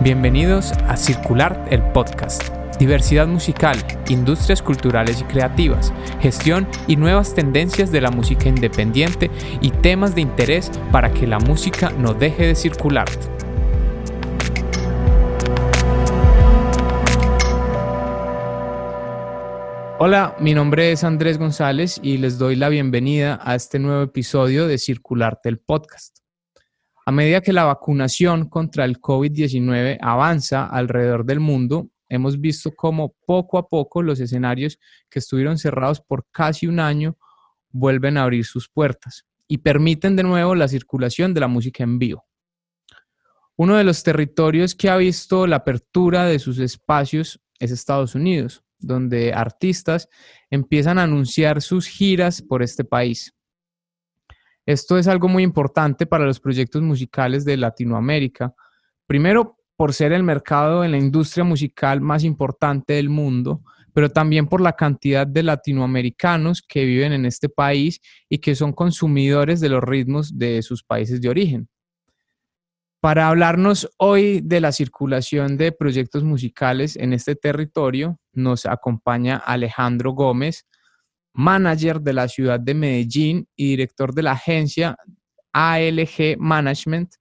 Bienvenidos a Circular el Podcast. Diversidad musical, industrias culturales y creativas, gestión y nuevas tendencias de la música independiente y temas de interés para que la música no deje de circular. Hola, mi nombre es Andrés González y les doy la bienvenida a este nuevo episodio de Circularte el Podcast. A medida que la vacunación contra el COVID-19 avanza alrededor del mundo, hemos visto cómo poco a poco los escenarios que estuvieron cerrados por casi un año vuelven a abrir sus puertas y permiten de nuevo la circulación de la música en vivo. Uno de los territorios que ha visto la apertura de sus espacios es Estados Unidos, donde artistas empiezan a anunciar sus giras por este país. Esto es algo muy importante para los proyectos musicales de Latinoamérica. Primero, por ser el mercado en la industria musical más importante del mundo, pero también por la cantidad de latinoamericanos que viven en este país y que son consumidores de los ritmos de sus países de origen. Para hablarnos hoy de la circulación de proyectos musicales en este territorio, nos acompaña Alejandro Gómez, manager de la ciudad de Medellín y director de la agencia ALG Management,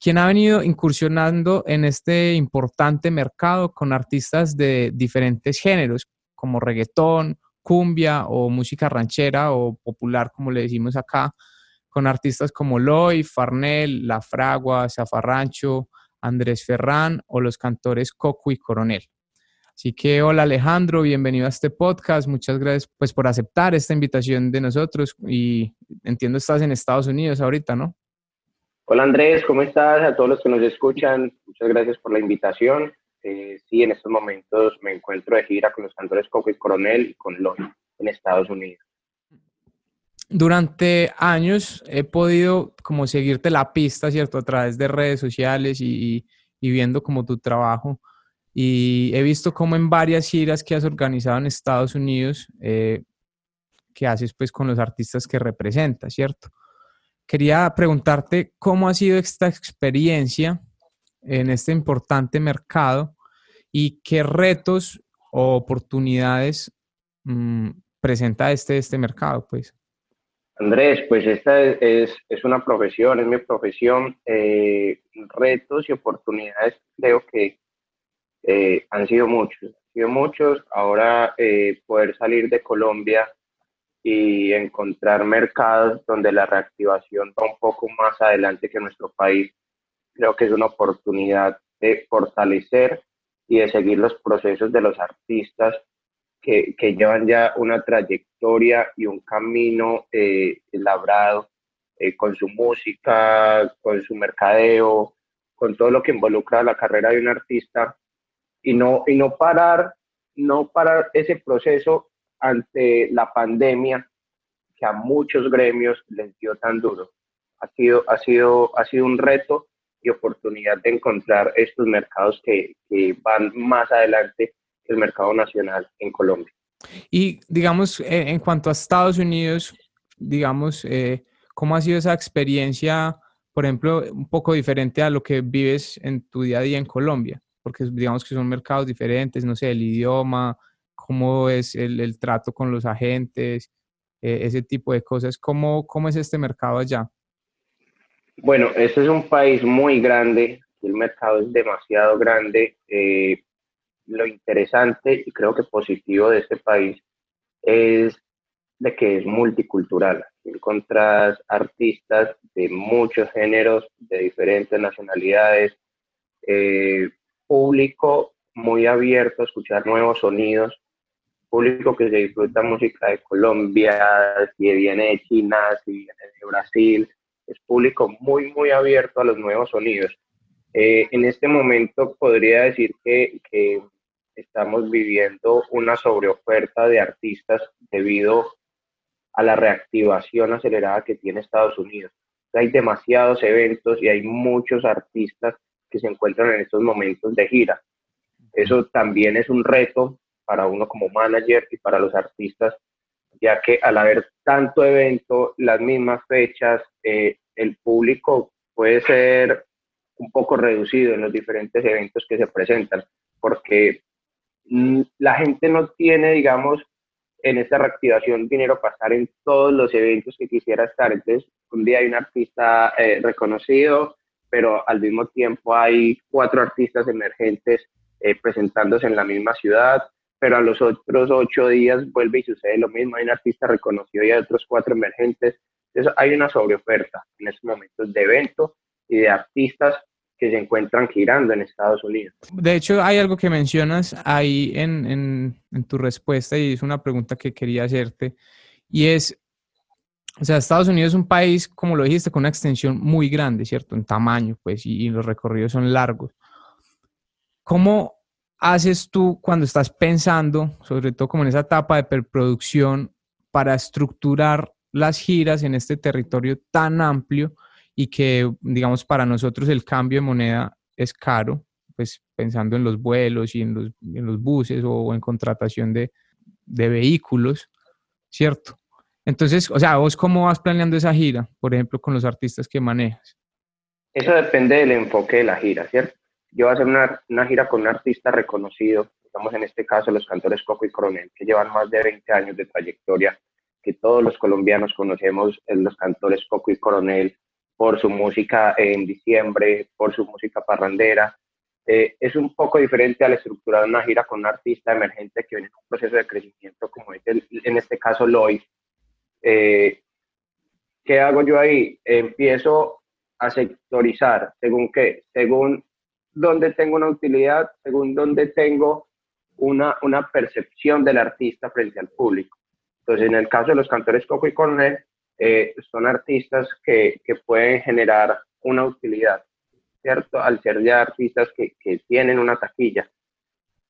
quien ha venido incursionando en este importante mercado con artistas de diferentes géneros, como reggaetón, cumbia o música ranchera o popular, como le decimos acá, con artistas como Loy, Farnell, La Fragua, Zafarrancho, Andrés Ferrán o los cantores Coco y Coronel. Así que hola Alejandro, bienvenido a este podcast. Muchas gracias pues por aceptar esta invitación de nosotros y entiendo estás en Estados Unidos ahorita, ¿no? Hola Andrés, ¿cómo estás? A todos los que nos escuchan, muchas gracias por la invitación. Eh, sí, en estos momentos me encuentro de gira con los cantores Coco y Coronel y con Loy en Estados Unidos. Durante años he podido como seguirte la pista, ¿cierto? A través de redes sociales y, y viendo como tu trabajo. Y he visto como en varias giras que has organizado en Estados Unidos, eh, que haces pues con los artistas que representas, ¿cierto? Quería preguntarte cómo ha sido esta experiencia en este importante mercado y qué retos o oportunidades mm, presenta este, este mercado, pues. Andrés, pues esta es, es, una profesión, es mi profesión. Eh, retos y oportunidades creo que eh, han sido muchos, han sido muchos. Ahora eh, poder salir de Colombia y encontrar mercados donde la reactivación va un poco más adelante que nuestro país, creo que es una oportunidad de fortalecer y de seguir los procesos de los artistas que, que llevan ya una trayectoria y un camino eh, labrado con su música, con su mercadeo, con todo lo que involucra la carrera de un artista y no, y no parar, no parar ese proceso ante la pandemia que a muchos gremios les dio tan duro. Ha sido, ha sido, ha sido un reto y oportunidad de encontrar estos mercados que, que van más adelante que el mercado nacional en Colombia. Y digamos, eh, en cuanto a Estados Unidos, digamos, eh, ¿cómo ha sido esa experiencia, por ejemplo, un poco diferente a lo que vives en tu día a día en Colombia? Porque digamos que son mercados diferentes, no sé, el idioma, cómo es el, trato con los agentes, eh, ese tipo de cosas. ¿Cómo, ¿Cómo es este mercado allá? Bueno, este es un país muy grande, el mercado es demasiado grande. Eh, lo interesante y creo que positivo de este país es de que es multicultural. Encontras artistas de muchos géneros, de diferentes nacionalidades, eh, público muy abierto a escuchar nuevos sonidos, público que se disfruta música de Colombia, si viene de China, si viene de Brasil, es público muy, muy abierto a los nuevos sonidos. Eh, en este momento podría decir que, que estamos viviendo una sobreoferta de artistas debido a la reactivación acelerada que tiene Estados Unidos. Hay demasiados eventos y hay muchos artistas que se encuentran en estos momentos de gira. Eso también es un reto para uno como manager y para los artistas, ya que al haber tanto evento, las mismas fechas, eh, el público puede ser un poco reducido en los diferentes eventos que se presentan, porque mm, la gente no tiene, digamos, en esta reactivación dinero para estar en todos los eventos que quisiera estar. Entonces, un día hay un artista eh, reconocido, pero al mismo tiempo hay cuatro artistas emergentes eh, presentándose en la misma ciudad, pero a los otros ocho días vuelve y sucede lo mismo, hay un artista reconocido y hay otros cuatro emergentes. Entonces, hay una sobreoferta en estos momentos de eventos y de artistas que se encuentran girando en Estados Unidos. De hecho, hay algo que mencionas ahí en, en, tu respuesta y es una pregunta que quería hacerte y es, o sea, Estados Unidos es un país, como lo dijiste, con una extensión muy grande, ¿cierto? En tamaño, pues, y, los recorridos son largos. ¿Cómo haces tú cuando estás pensando, sobre todo como en esa etapa de preproducción, para estructurar las giras en este territorio tan amplio y que, digamos, para nosotros el cambio de moneda es caro, pues pensando en los vuelos y en los, en los buses o en contratación de, de vehículos, ¿cierto? Entonces, o sea, ¿vos cómo vas planeando esa gira, por ejemplo, con los artistas que manejas? Eso depende del enfoque de la gira, ¿cierto? Yo voy a hacer una, una gira con un artista reconocido, estamos en este caso los cantores Coco y Coronel, que llevan más de 20 años de trayectoria, que todos los colombianos conocemos, los cantores Coco y Coronel, por su música en diciembre, por su música parrandera. Eh, es un poco diferente a la estructura de una gira con un artista emergente que viene en un proceso de crecimiento, como es en este caso Loy. Eh, ¿Qué hago yo ahí? Empiezo a sectorizar, según qué, según dónde tengo una utilidad, según dónde tengo una, una percepción del artista frente al público. Entonces, en el caso de los cantores Coco y Cornell, eh, son artistas que, que, pueden generar una utilidad, ¿cierto? Al ser ya artistas que, que tienen una taquilla.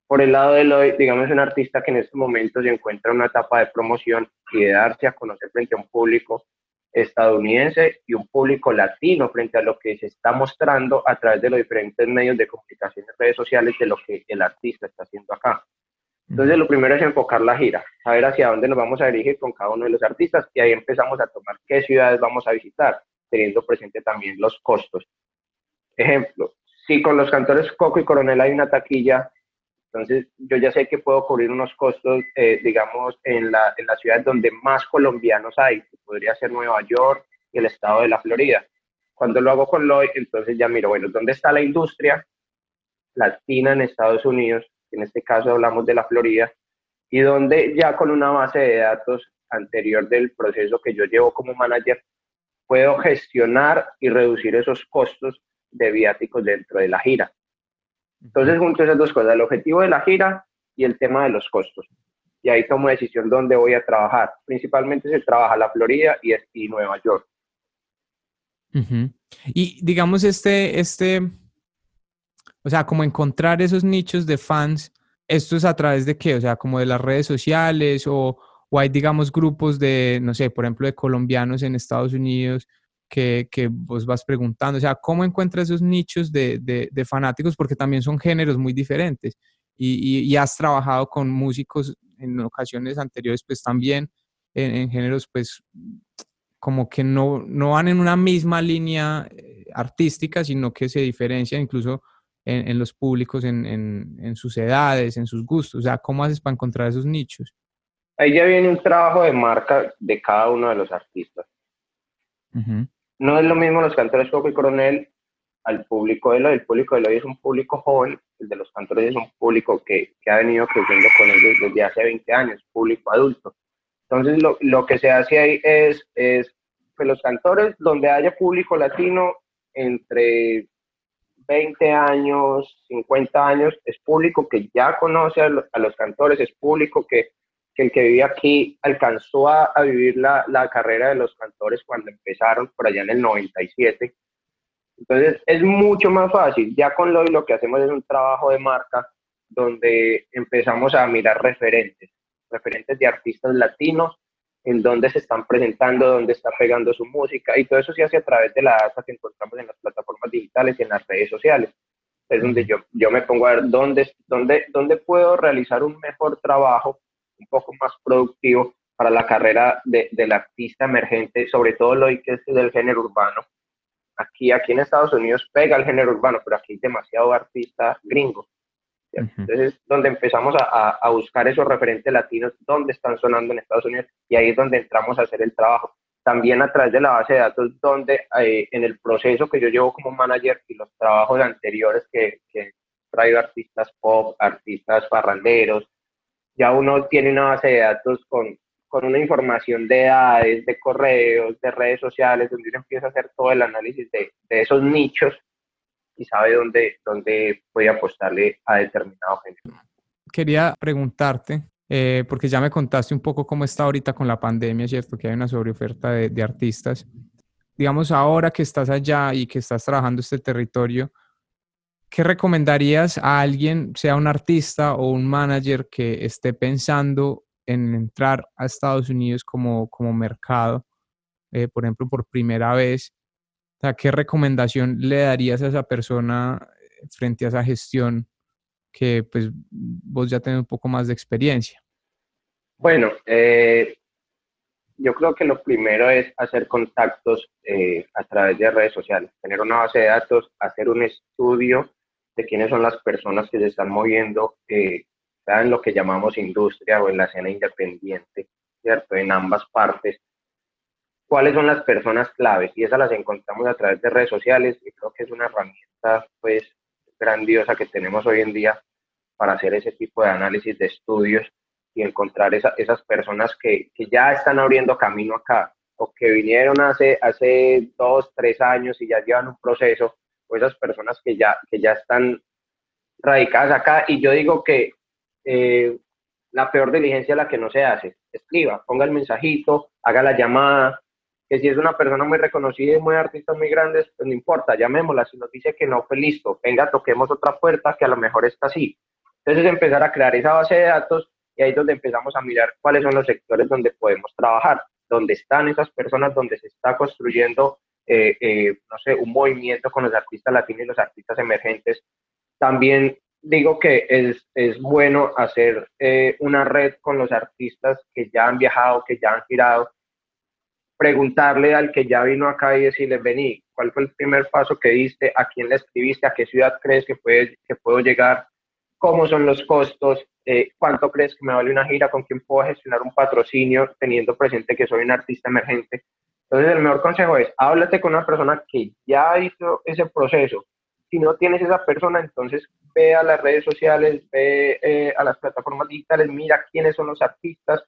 Por el lado de lo, digamos, un artista que en este momento se encuentra en una etapa de promoción y de darse a conocer frente a un público estadounidense y un público latino frente a lo que se está mostrando a través de los diferentes medios de comunicación y redes sociales de lo que el artista está haciendo acá. Entonces, lo primero es enfocar la gira, saber hacia dónde nos vamos a dirigir con cada uno de los artistas y ahí empezamos a tomar qué ciudades vamos a visitar, teniendo presente también los costos. Ejemplo, si con los cantores Coco y Coronel hay una taquilla, entonces yo ya sé que puedo cubrir unos costos, eh, digamos, en la, en la ciudad donde más colombianos hay, que podría ser Nueva York y el estado de la Florida. Cuando lo hago con Lloyd, entonces ya miro, bueno, ¿dónde está la industria latina en Estados Unidos? en este caso hablamos de la Florida, y donde ya con una base de datos anterior del proceso que yo llevo como manager, puedo gestionar y reducir esos costos de viáticos dentro de la gira. Entonces, junto esas dos cosas, el objetivo de la gira y el tema de los costos. Y ahí tomo decisión dónde voy a trabajar. Principalmente se trabaja la Florida y, y Nueva York. Y digamos, este, este, o sea, como encontrar esos nichos de fans, ¿esto es a través de qué? O sea, como de las redes sociales o, o hay, digamos, grupos de, no sé, por ejemplo, de colombianos en Estados Unidos que, que vos vas preguntando. O sea, ¿cómo encuentras esos nichos de, de, fanáticos? Porque también son géneros muy diferentes. Y, y, has trabajado con músicos en ocasiones anteriores, pues también en, en géneros, pues como que no, no van en una misma línea eh, artística, sino que se diferencian incluso en, los públicos, en, en, sus edades, en sus gustos? O sea, ¿cómo haces para encontrar esos nichos? Ahí ya viene un trabajo de marca de cada uno de los artistas. No es lo mismo los cantores Coco y Coronel al público de hoy. El público de hoy es un público joven, el de los cantores es un público que, que ha venido creciendo con ellos desde hace 20 años, público adulto. Entonces, lo, lo que se hace ahí es, es que los cantores, donde haya público latino, entre 20 años, 50 años, es público que ya conoce a, los cantores, es público que, que, el que vive aquí alcanzó a, a vivir la, la, carrera de los cantores cuando empezaron por allá en el 97. Entonces es mucho más fácil. Ya con Loy lo que hacemos es un trabajo de marca donde empezamos a mirar referentes, referentes de artistas latinos en dónde se están presentando, dónde está pegando su música, y todo eso se hace a través de la data que encontramos en las plataformas digitales y en las redes sociales. Es donde yo, yo me pongo a ver dónde, dónde, dónde puedo realizar un mejor trabajo, un poco más productivo para la carrera de, del artista emergente, sobre todo lo que es del género urbano, aquí, aquí en Estados Unidos pega el género urbano, pero aquí hay demasiado artista gringo. Entonces, donde empezamos a, a, buscar esos referentes latinos, dónde están sonando en Estados Unidos, y ahí es donde entramos a hacer el trabajo. También a través de la base de datos, donde eh, en el proceso que yo llevo como manager y los trabajos anteriores que, que traído artistas pop, artistas parranderos, ya uno tiene una base de datos con, con una información de edades, de correos, de redes sociales, donde uno empieza a hacer todo el análisis de, de esos nichos y sabe dónde, dónde puede apostarle a determinado género. Quería preguntarte, eh, porque ya me contaste un poco cómo está ahorita con la pandemia, ¿cierto? Que hay una sobreoferta de, de artistas. Digamos, ahora que estás allá y que estás trabajando este territorio, ¿qué recomendarías a alguien, sea un artista o un manager que esté pensando en entrar a Estados Unidos como, como mercado, eh, por ejemplo, por primera vez? ¿qué recomendación le darías a esa persona eh, frente a esa gestión que pues vos ya tenés un poco más de experiencia? Bueno, eh, yo creo que lo primero es hacer contactos eh, a través de redes sociales, tener una base de datos, hacer un estudio de quiénes son las personas que se están moviendo, eh, en lo que llamamos industria o en la escena independiente, ¿cierto? En ambas partes, cuáles son las personas claves y esas las encontramos a través de redes sociales y creo que es una herramienta pues grandiosa que tenemos hoy en día para hacer ese tipo de análisis de estudios y encontrar esas personas que, que, ya están abriendo camino acá o que vinieron hace, hace dos, tres años y ya llevan un proceso esas personas que ya, que ya están radicadas acá y yo digo que eh, la peor diligencia es la que no se hace. Escriba, ponga el mensajito, haga la llamada, que si es una persona muy reconocida y muy artista muy grande, pues no importa, llamémosla, si nos dice que no, pues listo, venga, toquemos otra puerta que a lo mejor está así. Entonces empezar a crear esa base de datos y ahí es donde empezamos a mirar cuáles son los sectores donde podemos trabajar, donde están esas personas, donde se está construyendo, eh, eh, no sé, un movimiento con los artistas latinos y los artistas emergentes. También digo que es, es bueno hacer eh, una red con los artistas que ya han viajado, que ya han girado, preguntarle al que ya vino acá y decirle, vení, ¿cuál fue el primer paso que diste? ¿A quién le escribiste? ¿A qué ciudad crees que, puede, que puedo llegar? ¿Cómo son los costos? Eh, ¿Cuánto crees que me vale una gira? ¿Con quién puedo gestionar un patrocinio teniendo presente que soy un artista emergente? Entonces, el mejor consejo es, háblate con una persona que ya hizo ese proceso. Si no tienes esa persona, entonces ve a las redes sociales, ve eh, a las plataformas digitales, mira quiénes son los artistas,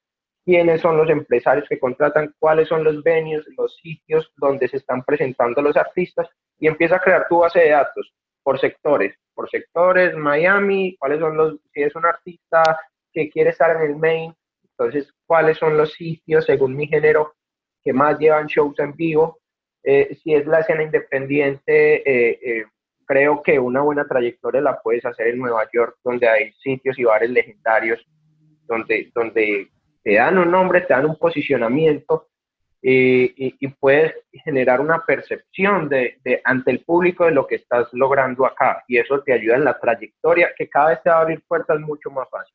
quiénes son los empresarios que contratan, cuáles son los venues, los sitios donde se están presentando los artistas y empieza a crear tu base de datos por sectores, por sectores, Miami, cuáles son los, si es un artista que quiere estar en el main, entonces cuáles son los sitios según mi género que más llevan shows en vivo, eh, si es la escena independiente, eh, eh, creo que una buena trayectoria la puedes hacer en Nueva York, donde hay sitios y bares legendarios, donde, donde te dan un nombre, te dan un posicionamiento eh, y, puedes generar una percepción de, ante el público de lo que estás logrando acá y eso te ayuda en la trayectoria que cada vez te va a abrir puertas mucho más fácil.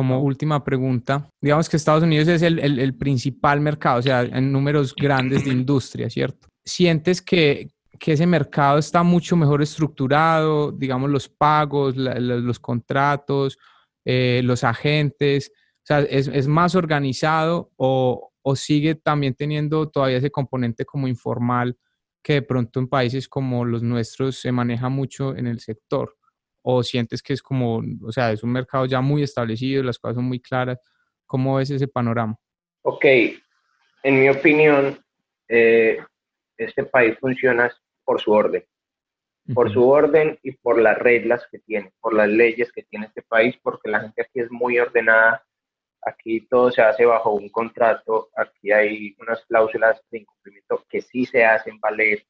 Como última pregunta, digamos que Estados Unidos es el, el, principal mercado, o sea, en números grandes de industria, ¿cierto? ¿Sientes que, que ese mercado está mucho mejor estructurado, digamos, los pagos, los contratos, eh, los agentes? O sea, ¿es, es más organizado o, o, sigue también teniendo todavía ese componente como informal que de pronto en países como los nuestros se maneja mucho en el sector? ¿O sientes que es como, o sea, es un mercado ya muy establecido, las cosas son muy claras? ¿Cómo ves ese panorama? Ok, en mi opinión, eh, este país funciona por su orden, por su orden y por las reglas que tiene, por las leyes que tiene este país, porque la gente aquí es muy ordenada, Aquí todo se hace bajo un contrato, aquí hay unas cláusulas de incumplimiento que sí se hacen valer.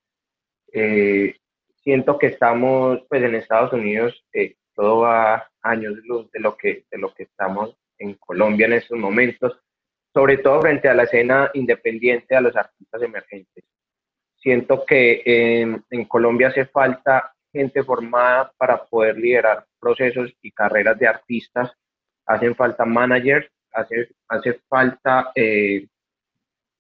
Eh, siento que estamos, pues en Estados Unidos, eh, todo va años luz de lo, que, de lo que estamos en Colombia en estos momentos, sobre todo frente a la escena independiente, a los artistas emergentes. Siento que en, en Colombia hace falta gente formada para poder liderar procesos y carreras de artistas, hacen falta managers hace, hace falta eh,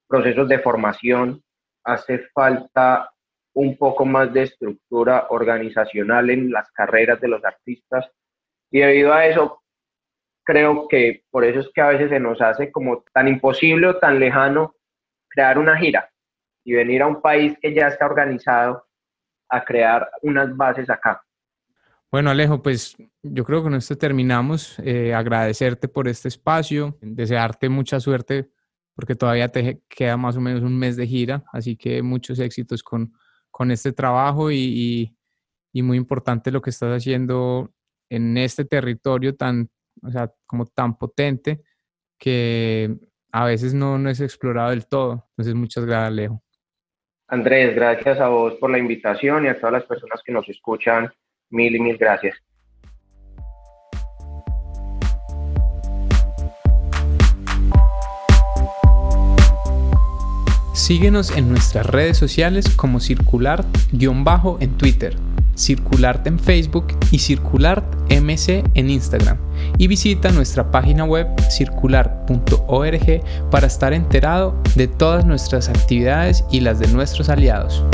procesos de formación, hace falta un poco más de estructura organizacional en las carreras de los artistas y debido a eso creo que por eso es que a veces se nos hace como tan imposible o tan lejano crear una gira y venir a un país que ya está organizado a crear unas bases acá. Bueno, Alejo, pues yo creo que con esto terminamos. Eh, agradecerte por este espacio, desearte mucha suerte porque todavía te queda más o menos un mes de gira, así que muchos éxitos con, con este trabajo y, y, muy importante lo que estás haciendo en este territorio tan, o sea, como tan potente que a veces no, no es explorado del todo. Entonces, muchas gracias, Alejo. Andrés, gracias a vos por la invitación y a todas las personas que nos escuchan. Mil y mil gracias. Síguenos en nuestras redes sociales como circular-bajo en Twitter, circularte en Facebook y circulart MC en Instagram. Y visita nuestra página web circular.org para estar enterado de todas nuestras actividades y las de nuestros aliados.